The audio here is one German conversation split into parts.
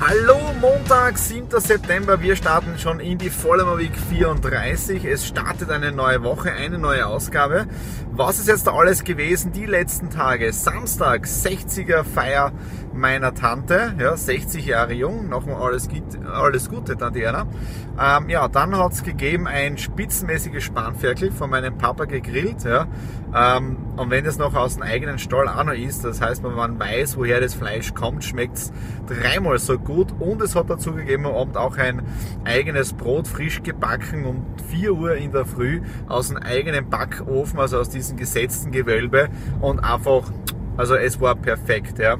Hallo, Montag, 7. September. Wir starten schon in die Vollmer Week 34. Es startet eine neue Woche, eine neue Ausgabe. Was ist jetzt da alles gewesen die letzten Tage? Samstag, 60er Feier meiner Tante, ja, 60 Jahre jung, nochmal alles, alles Gute, Tante. Ähm, ja, dann hat es gegeben ein spitzenmäßiges Spanferkel von meinem Papa gegrillt, ja. Ähm, und wenn das noch aus dem eigenen Stall auch noch ist, das heißt, wenn man weiß, woher das Fleisch kommt, schmeckt es dreimal so gut. Und es hat dazu gegeben am Abend auch ein eigenes Brot, frisch gebacken um 4 Uhr in der Früh aus dem eigenen Backofen, also aus diesem gesetzten Gewölbe und einfach, also es war perfekt, ja.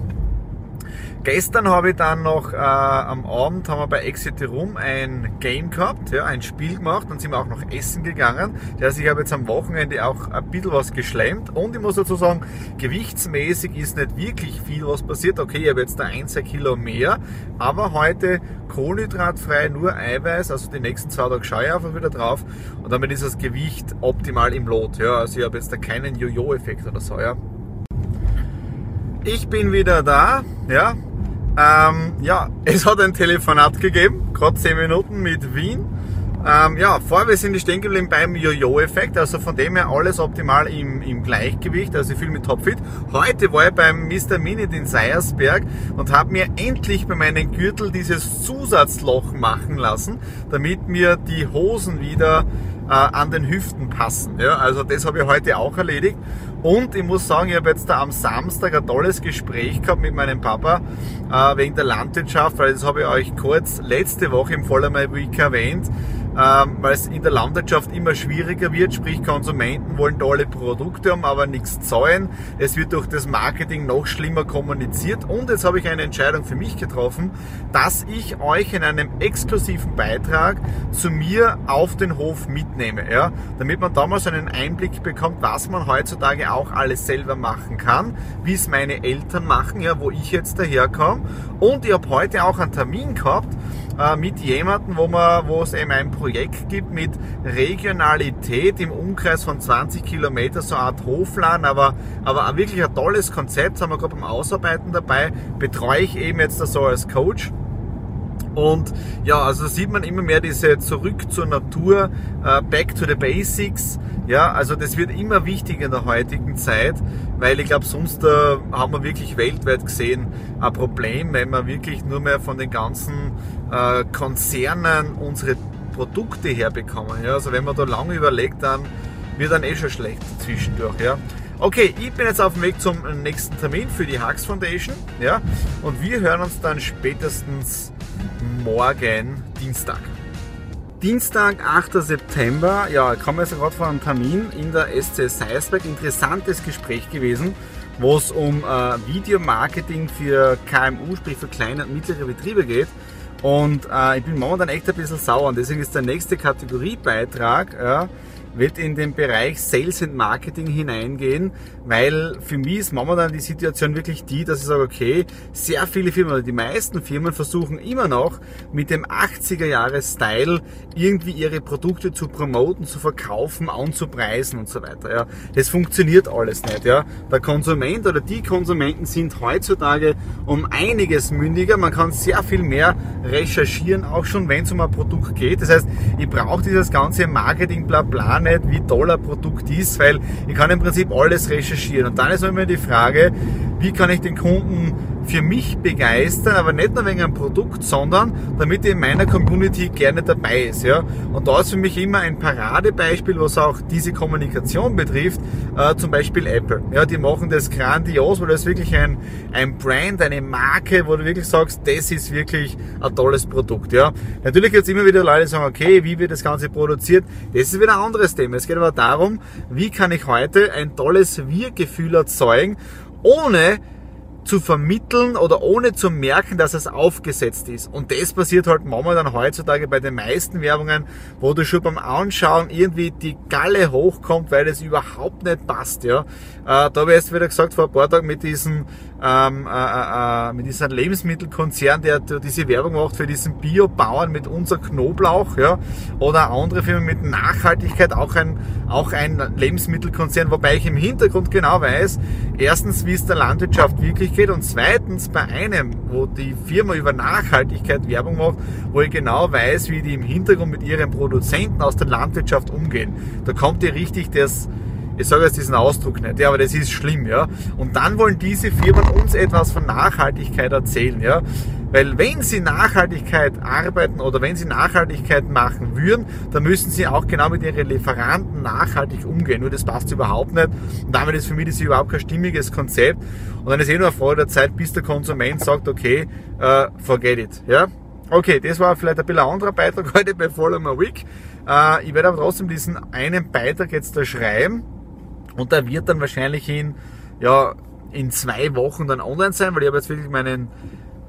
Gestern habe ich dann noch äh, am Abend haben wir bei Exit Room ein Game gehabt, ja, ein Spiel gemacht, dann sind wir auch noch essen gegangen. Das heißt, ich habe jetzt am Wochenende auch ein bisschen was geschlemmt und ich muss dazu sagen, gewichtsmäßig ist nicht wirklich viel was passiert. Okay, ich habe jetzt da ein, zwei Kilo mehr, aber heute kohlenhydratfrei, nur Eiweiß, also die nächsten zwei Tage schaue ich einfach wieder drauf und damit ist das Gewicht optimal im Lot. Ja, also ich habe jetzt da keinen Jojo-Effekt oder so, ja. Ich bin wieder da, ja, ähm, ja, es hat ein Telefonat gegeben, gerade 10 Minuten mit Wien. Ähm, ja, vorher sind stehen geblieben beim Jojo-Effekt, also von dem her alles optimal im, im Gleichgewicht, also viel mit Topfit. Heute war ich beim Mr. Minute in Seiersberg und habe mir endlich bei meinem Gürtel dieses Zusatzloch machen lassen, damit mir die Hosen wieder äh, an den Hüften passen. Ja, also das habe ich heute auch erledigt. Und ich muss sagen, ich habe jetzt da am Samstag ein tolles Gespräch gehabt mit meinem Papa äh, wegen der Landwirtschaft, weil das habe ich euch kurz letzte Woche im Voller Week erwähnt ähm, weil es in der Landwirtschaft immer schwieriger wird, sprich Konsumenten wollen tolle Produkte haben, aber nichts zahlen. Es wird durch das Marketing noch schlimmer kommuniziert. Und jetzt habe ich eine Entscheidung für mich getroffen, dass ich euch in einem exklusiven Beitrag zu mir auf den Hof mitnehme, ja, damit man damals einen Einblick bekommt, was man heutzutage auch alles selber machen kann, wie es meine Eltern machen, ja, wo ich jetzt daherkomme. Und ich habe heute auch einen Termin gehabt, äh, mit jemandem, wo, man, wo es eben ein Projekt gibt mit Regionalität im Umkreis von 20 Kilometer, so eine Art Hofladen, aber, aber wirklich ein tolles Konzept, haben wir gerade beim Ausarbeiten dabei, betreue ich eben jetzt so als Coach. Und ja, also sieht man immer mehr diese Zurück zur Natur, uh, Back to the Basics. Ja, also das wird immer wichtiger in der heutigen Zeit, weil ich glaube, sonst uh, haben wir wirklich weltweit gesehen ein Problem, wenn wir wirklich nur mehr von den ganzen uh, Konzernen unsere Produkte herbekommen. Ja, also wenn man da lange überlegt, dann wird dann eh schon schlecht zwischendurch. Ja. Okay, ich bin jetzt auf dem Weg zum nächsten Termin für die Hux Foundation. Ja, und wir hören uns dann spätestens morgen Dienstag. Dienstag, 8. September, ja, ich komme jetzt gerade von einem Termin in der SC Seisberg. Interessantes Gespräch gewesen, wo es um äh, Videomarketing für KMU, sprich für kleine und mittlere Betriebe geht. Und äh, ich bin momentan echt ein bisschen sauer und deswegen ist der nächste Kategoriebeitrag, ja, wird in den Bereich Sales and Marketing hineingehen, weil für mich ist momentan die Situation wirklich die, dass ich sage, okay, sehr viele Firmen oder die meisten Firmen versuchen immer noch mit dem 80er Jahres Style irgendwie ihre Produkte zu promoten, zu verkaufen, anzupreisen und so weiter. Ja, das funktioniert alles nicht. Ja, der Konsument oder die Konsumenten sind heutzutage um einiges mündiger. Man kann sehr viel mehr recherchieren, auch schon wenn es um ein Produkt geht. Das heißt, ich brauche dieses ganze Marketing nicht, wie toll ein Produkt ist, weil ich kann im Prinzip alles recherchieren. Und dann ist immer die Frage, wie kann ich den Kunden für mich begeistern, aber nicht nur wegen einem Produkt, sondern damit in meiner Community gerne dabei ist. Ja? Und da ist für mich immer ein Paradebeispiel, was auch diese Kommunikation betrifft, äh, zum Beispiel Apple. Ja, die machen das grandios, weil das wirklich ein, ein Brand, eine Marke, wo du wirklich sagst, das ist wirklich ein tolles Produkt. Ja? Natürlich jetzt immer wieder Leute sagen, okay, wie wird das Ganze produziert? Das ist wieder ein anderes Thema. Es geht aber darum, wie kann ich heute ein tolles Wir-Gefühl erzeugen, ohne zu vermitteln oder ohne zu merken, dass es aufgesetzt ist. Und das passiert halt momentan heutzutage bei den meisten Werbungen, wo du schon beim Anschauen irgendwie die Galle hochkommt, weil es überhaupt nicht passt. Ja, äh, da habe erst wieder gesagt vor ein paar Tagen mit diesem ähm, äh, äh, äh, mit diesem Lebensmittelkonzern, der, der diese Werbung macht für diesen Biobauern mit unser Knoblauch, ja, oder andere Firmen mit Nachhaltigkeit, auch ein auch ein Lebensmittelkonzern, wobei ich im Hintergrund genau weiß, erstens, wie es der Landwirtschaft wirklich geht und zweitens bei einem, wo die Firma über Nachhaltigkeit Werbung macht, wo ich genau weiß, wie die im Hintergrund mit ihren Produzenten aus der Landwirtschaft umgehen. Da kommt ihr richtig das, ich sage jetzt diesen Ausdruck nicht, ja, aber das ist schlimm, ja. Und dann wollen diese Firmen uns etwas von Nachhaltigkeit erzählen, ja. Weil wenn sie Nachhaltigkeit arbeiten oder wenn sie Nachhaltigkeit machen würden, dann müssen sie auch genau mit ihren Lieferanten nachhaltig umgehen. Nur das passt überhaupt nicht. Und damit ist für mich das überhaupt kein stimmiges Konzept. Und dann ist eh nur eine Frage der Zeit, bis der Konsument sagt, okay, uh, forget it. Ja? Okay, das war vielleicht ein bisschen ein anderer Beitrag heute bei Follow My Week. Uh, ich werde aber trotzdem diesen einen Beitrag jetzt da schreiben und der wird dann wahrscheinlich in, ja, in zwei Wochen dann online sein, weil ich habe jetzt wirklich meinen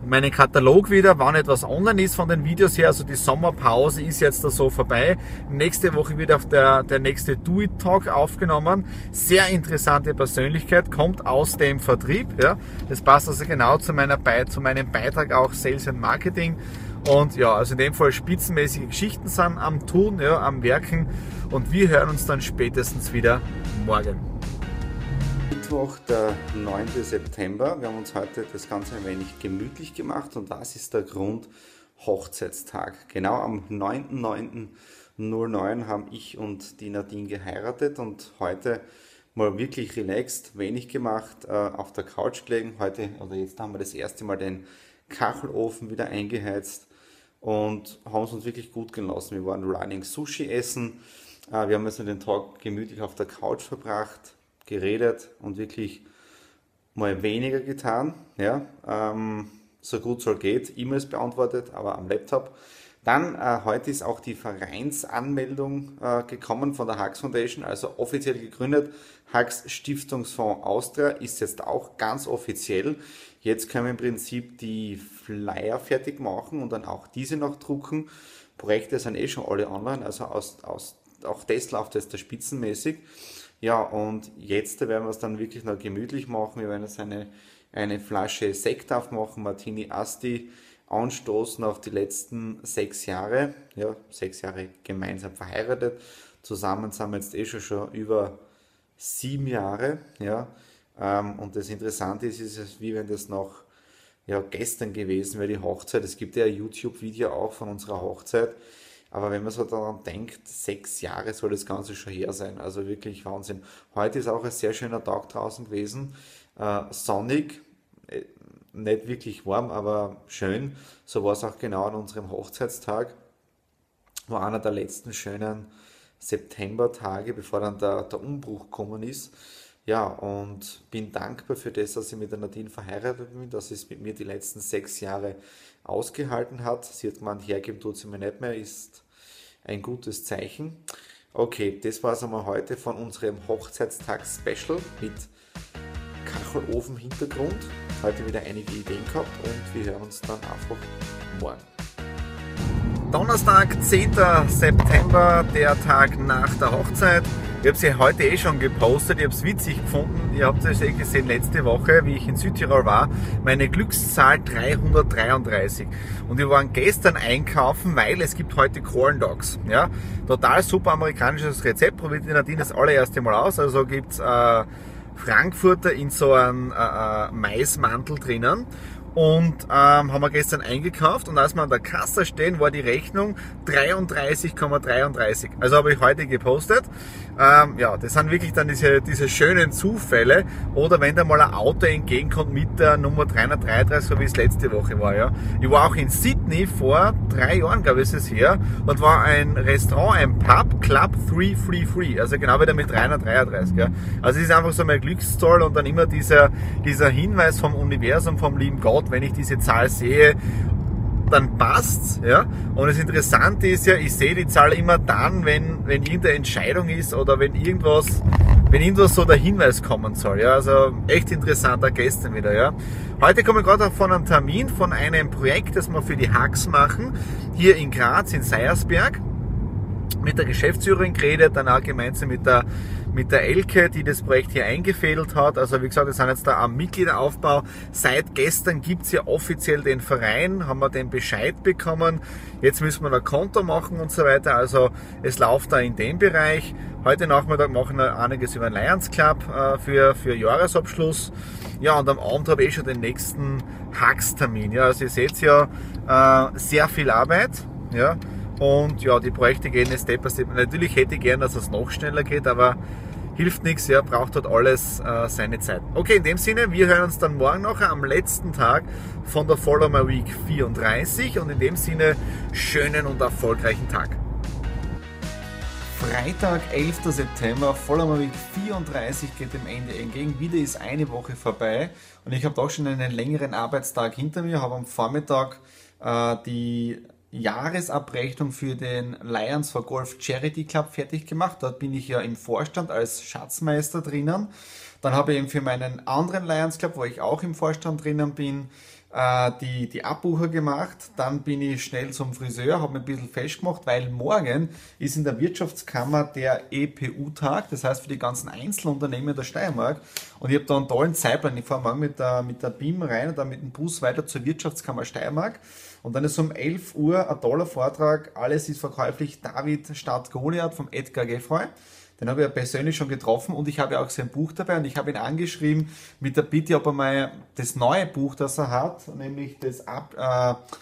meinen Katalog wieder, wann etwas online ist von den Videos her. Also die Sommerpause ist jetzt da so vorbei. Nächste Woche wird auch der, der nächste Do It Talk aufgenommen. Sehr interessante Persönlichkeit, kommt aus dem Vertrieb. Ja. Das passt also genau zu, meiner, zu meinem Beitrag auch Sales and Marketing. Und ja, also in dem Fall spitzenmäßige Geschichten sind am Tun, ja, am Werken. Und wir hören uns dann spätestens wieder morgen. Mittwoch, der 9. September. Wir haben uns heute das Ganze ein wenig gemütlich gemacht und das ist der Grund Hochzeitstag. Genau am 9.9.09 haben ich und die Nadine geheiratet und heute mal wirklich relaxed, wenig gemacht, äh, auf der Couch gelegen. Heute oder jetzt haben wir das erste Mal den Kachelofen wieder eingeheizt und haben es uns wirklich gut genossen. Wir waren Running Sushi essen. Äh, wir haben also den Tag gemütlich auf der Couch verbracht geredet und wirklich mal weniger getan. Ja, ähm, so gut soll geht, E-Mails beantwortet, aber am Laptop. Dann äh, heute ist auch die Vereinsanmeldung äh, gekommen von der Hux Foundation, also offiziell gegründet. Hux Stiftungsfonds Austria ist jetzt auch ganz offiziell. Jetzt können wir im Prinzip die Flyer fertig machen und dann auch diese noch drucken. Projekte sind eh schon alle online, also aus, aus, auch das läuft jetzt da spitzenmäßig. Ja, und jetzt werden wir es dann wirklich noch gemütlich machen. Wir werden jetzt eine, eine Flasche Sekt aufmachen, Martini Asti, anstoßen auf die letzten sechs Jahre. Ja, sechs Jahre gemeinsam verheiratet. Zusammen sind wir jetzt eh schon, schon über sieben Jahre. Ja, ähm, und das Interessante ist, ist es, wie wenn das noch ja, gestern gewesen wäre, die Hochzeit. Es gibt ja ein YouTube-Video auch von unserer Hochzeit aber wenn man so daran denkt, sechs Jahre soll das Ganze schon her sein. Also wirklich Wahnsinn. Heute ist auch ein sehr schöner Tag draußen gewesen. Äh, sonnig, äh, nicht wirklich warm, aber schön. So war es auch genau an unserem Hochzeitstag. War einer der letzten schönen Septembertage, bevor dann der, der Umbruch gekommen ist. Ja, und bin dankbar für das, dass ich mit der Nadine verheiratet bin, dass es mit mir die letzten sechs Jahre ausgehalten hat. Sie hat gemeint, hergeben tut sie mir nicht mehr, ist ein gutes Zeichen. Okay, das war es einmal heute von unserem Hochzeitstag-Special mit Kachelofen-Hintergrund. Heute wieder einige Ideen gehabt und wir hören uns dann einfach morgen. Donnerstag, 10. September, der Tag nach der Hochzeit. Ich habe sie heute eh schon gepostet, ich habe es witzig gefunden. Ihr habt es eh gesehen letzte Woche, wie ich in Südtirol war. Meine Glückszahl 333. Und wir waren gestern einkaufen, weil es gibt heute Corn Dogs. Ja? Total super amerikanisches Rezept, probiert die Nadine das allererste Mal aus. Also gibt's äh, Frankfurter in so einem äh, äh, Maismantel drinnen und ähm, haben wir gestern eingekauft und als wir an der Kasse stehen, war die Rechnung 33,33. ,33. Also habe ich heute gepostet. Ähm, ja, das sind wirklich dann diese, diese schönen Zufälle. Oder wenn da mal ein Auto entgegenkommt mit der Nummer 333, so wie es letzte Woche war. Ja. Ich war auch in Sydney vor drei Jahren, glaube ich, ist es her, und war ein Restaurant, ein Pub, Club 333. Also genau wieder mit 333. Ja. Also es ist einfach so mein Glückszoll und dann immer dieser, dieser Hinweis vom Universum, vom lieben Gott, Cloud, wenn ich diese Zahl sehe, dann passt's, ja. Und das Interessante ist ja, ich sehe die Zahl immer dann, wenn, wenn irgendeine Entscheidung ist oder wenn irgendwas, wenn irgendwas so der Hinweis kommen soll, ja. Also echt interessanter gestern wieder, ja. Heute komme ich gerade von einem Termin von einem Projekt, das wir für die Hacks machen, hier in Graz, in Seiersberg mit der Geschäftsführerin geredet, dann auch gemeinsam mit der, mit der Elke, die das Projekt hier eingefädelt hat. Also wie gesagt, wir sind jetzt da am Mitgliederaufbau. Seit gestern gibt's ja offiziell den Verein, haben wir den Bescheid bekommen. Jetzt müssen wir ein Konto machen und so weiter. Also es läuft da in dem Bereich. Heute Nachmittag machen wir einiges über den Lions Club äh, für, für Jahresabschluss. Ja, und am Abend habe ich eh schon den nächsten Hacks-Termin. Ja, also ihr seht ja, äh, sehr viel Arbeit. Ja, und ja, die Projekte gehen Step by Step. Natürlich hätte ich gern, dass es noch schneller geht, aber hilft nichts, ja, braucht dort alles äh, seine Zeit. Okay, in dem Sinne, wir hören uns dann morgen noch am letzten Tag von der Follow My Week 34 und in dem Sinne schönen und erfolgreichen Tag. Freitag, 11. September, Follow My Week 34 geht dem Ende entgegen. Wieder ist eine Woche vorbei und ich habe doch schon einen längeren Arbeitstag hinter mir, habe am Vormittag äh, die Jahresabrechnung für den Lions for Golf Charity Club fertig gemacht. Dort bin ich ja im Vorstand als Schatzmeister drinnen. Dann habe ich eben für meinen anderen Lions Club, wo ich auch im Vorstand drinnen bin, äh, die, die Abbucher gemacht. Dann bin ich schnell zum Friseur, habe mir ein bisschen festgemacht, weil morgen ist in der Wirtschaftskammer der EPU-Tag, das heißt für die ganzen Einzelunternehmen der Steiermark. Und ich habe da einen tollen Zeitplan. Ich fahre morgen mit der, mit der BIM rein und dann mit dem Bus weiter zur Wirtschaftskammer Steiermark. Und dann ist um 11 Uhr ein toller Vortrag, alles ist verkäuflich, David statt Goliath vom Edgar Geffroy. Den habe ich ja persönlich schon getroffen und ich habe ja auch sein Buch dabei und ich habe ihn angeschrieben mit der Bitte, ob er mal das neue Buch, das er hat, nämlich das Ab, äh,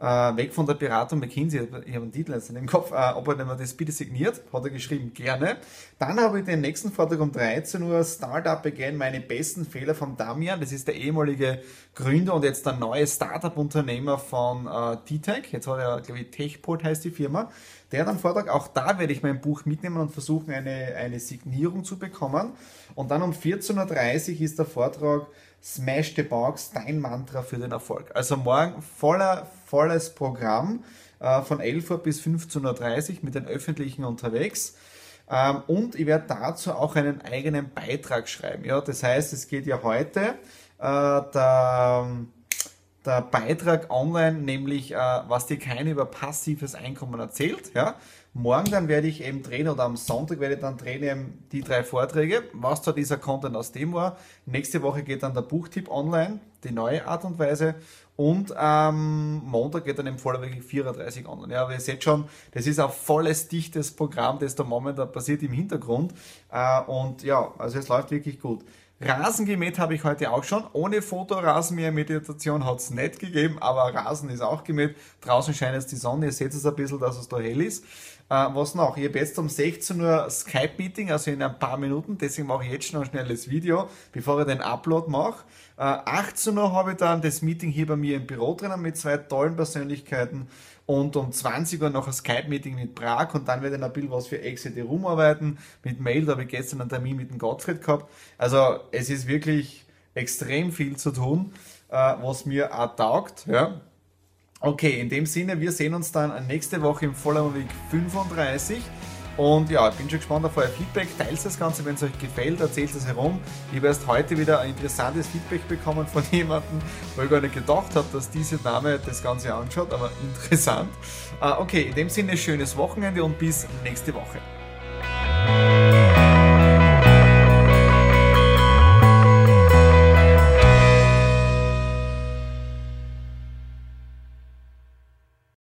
äh, weg von der Beratung McKinsey, ich habe einen Titel jetzt in dem Kopf, äh, ob er denn das bitte signiert, hat er geschrieben, gerne. Dann habe ich den nächsten Vortrag um 13 Uhr, Startup Again, meine besten Fehler von Damian, das ist der ehemalige Gründer und jetzt der neue Startup-Unternehmer von äh, D-Tech, jetzt hat er, glaube ich, Techport heißt die Firma, der hat einen Vortrag, auch da werde ich mein Buch mitnehmen und versuchen, eine, eine Signierung zu bekommen. Und dann um 14.30 Uhr ist der Vortrag Smash the Box, dein Mantra für den Erfolg. Also morgen voller, volles Programm äh, von 11 Uhr bis 15.30 Uhr mit den Öffentlichen unterwegs. Ähm, und ich werde dazu auch einen eigenen Beitrag schreiben. Ja, das heißt, es geht ja heute äh, der, der Beitrag online, nämlich äh, was dir keiner über passives Einkommen erzählt. Ja, Morgen dann werde ich eben drehen oder am Sonntag werde ich dann drehen die drei Vorträge, was da dieser Content aus dem war. Nächste Woche geht dann der Buchtipp online, die neue Art und Weise. Und am Montag geht dann im Vollweg 34 online. Ja, aber ihr seht schon, das ist ein volles, dichtes Programm, das da momentan passiert im Hintergrund. Äh, und ja, also es läuft wirklich gut. Rasen gemäht habe ich heute auch schon. Ohne Fotorasenmäher-Meditation hat es nicht gegeben, aber Rasen ist auch gemäht. Draußen scheint jetzt die Sonne. Ihr seht es ein bisschen, dass es da hell ist. Äh, was noch? Ich habe jetzt um 16 Uhr Skype-Meeting, also in ein paar Minuten. Deswegen mache ich jetzt schon ein schnelles Video, bevor ich den Upload mache. Äh, 18 Uhr habe ich dann das Meeting hier bei mir im Büro drinnen mit zwei tollen Persönlichkeiten. Und um 20 Uhr noch ein Skype-Meeting mit Prag und dann werde ich ein bisschen was für Exit rumarbeiten. Mit Mail, da habe ich gestern einen Termin mit dem Gottfried gehabt. Also es ist wirklich extrem viel zu tun, äh, was mir auch taugt. Ja. Okay, in dem Sinne, wir sehen uns dann nächste Woche im Voller Week 35. Und ja, ich bin schon gespannt auf euer Feedback. Teilt das Ganze, wenn es euch gefällt, erzählt es herum. Ich habe erst heute wieder ein interessantes Feedback bekommen von jemandem, wo ich gar nicht gedacht habe, dass diese Dame das Ganze anschaut, aber interessant. Uh, okay, in dem Sinne, schönes Wochenende und bis nächste Woche.